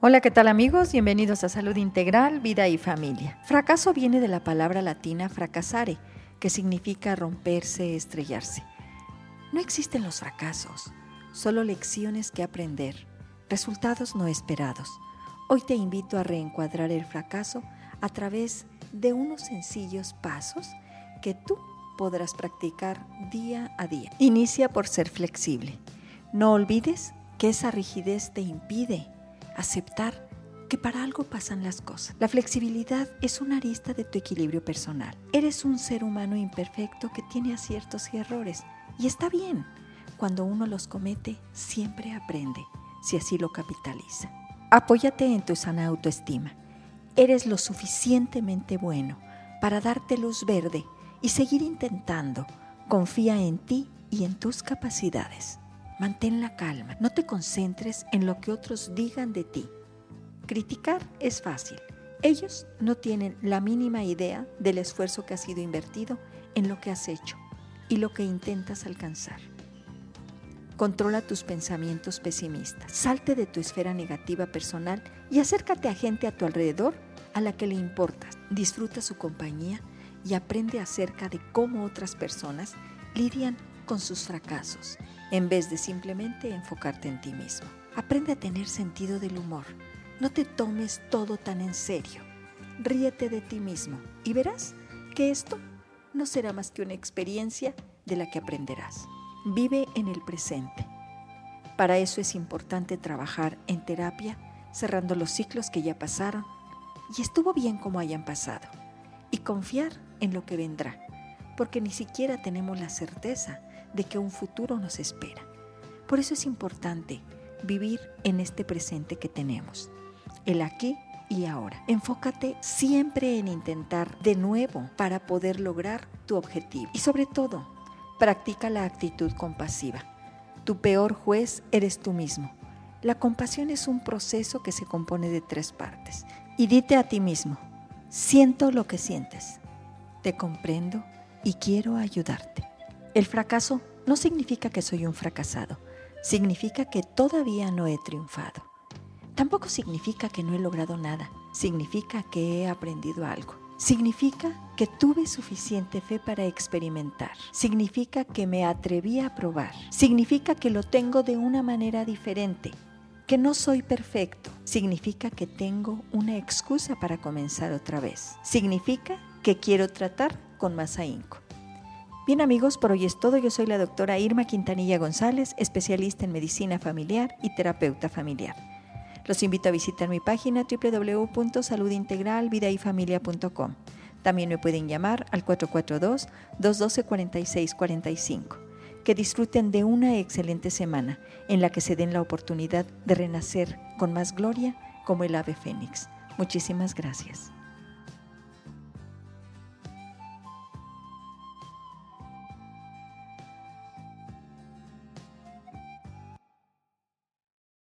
Hola, ¿qué tal amigos? Bienvenidos a Salud Integral, Vida y Familia. Fracaso viene de la palabra latina fracasare, que significa romperse, estrellarse. No existen los fracasos, solo lecciones que aprender, resultados no esperados. Hoy te invito a reencuadrar el fracaso a través de unos sencillos pasos que tú podrás practicar día a día. Inicia por ser flexible. No olvides que esa rigidez te impide aceptar que para algo pasan las cosas. La flexibilidad es una arista de tu equilibrio personal. Eres un ser humano imperfecto que tiene aciertos y errores. Y está bien. Cuando uno los comete, siempre aprende, si así lo capitaliza. Apóyate en tu sana autoestima. Eres lo suficientemente bueno para darte luz verde y seguir intentando. Confía en ti y en tus capacidades. Mantén la calma, no te concentres en lo que otros digan de ti. Criticar es fácil. Ellos no tienen la mínima idea del esfuerzo que ha sido invertido en lo que has hecho y lo que intentas alcanzar. Controla tus pensamientos pesimistas. Salte de tu esfera negativa personal y acércate a gente a tu alrededor a la que le importas. Disfruta su compañía y aprende acerca de cómo otras personas lidian con sus fracasos, en vez de simplemente enfocarte en ti mismo. Aprende a tener sentido del humor. No te tomes todo tan en serio. Ríete de ti mismo y verás que esto no será más que una experiencia de la que aprenderás. Vive en el presente. Para eso es importante trabajar en terapia, cerrando los ciclos que ya pasaron y estuvo bien como hayan pasado, y confiar en lo que vendrá, porque ni siquiera tenemos la certeza de que un futuro nos espera. Por eso es importante vivir en este presente que tenemos, el aquí y ahora. Enfócate siempre en intentar de nuevo para poder lograr tu objetivo. Y sobre todo, practica la actitud compasiva. Tu peor juez eres tú mismo. La compasión es un proceso que se compone de tres partes. Y dite a ti mismo, siento lo que sientes, te comprendo y quiero ayudarte. El fracaso no significa que soy un fracasado, significa que todavía no he triunfado. Tampoco significa que no he logrado nada, significa que he aprendido algo. Significa que tuve suficiente fe para experimentar. Significa que me atreví a probar. Significa que lo tengo de una manera diferente. Que no soy perfecto. Significa que tengo una excusa para comenzar otra vez. Significa que quiero tratar con más ahínco. Bien amigos, por hoy es todo. Yo soy la doctora Irma Quintanilla González, especialista en medicina familiar y terapeuta familiar. Los invito a visitar mi página www.saludintegralvidayfamilia.com. También me pueden llamar al 442-212-4645. Que disfruten de una excelente semana en la que se den la oportunidad de renacer con más gloria como el ave fénix. Muchísimas gracias.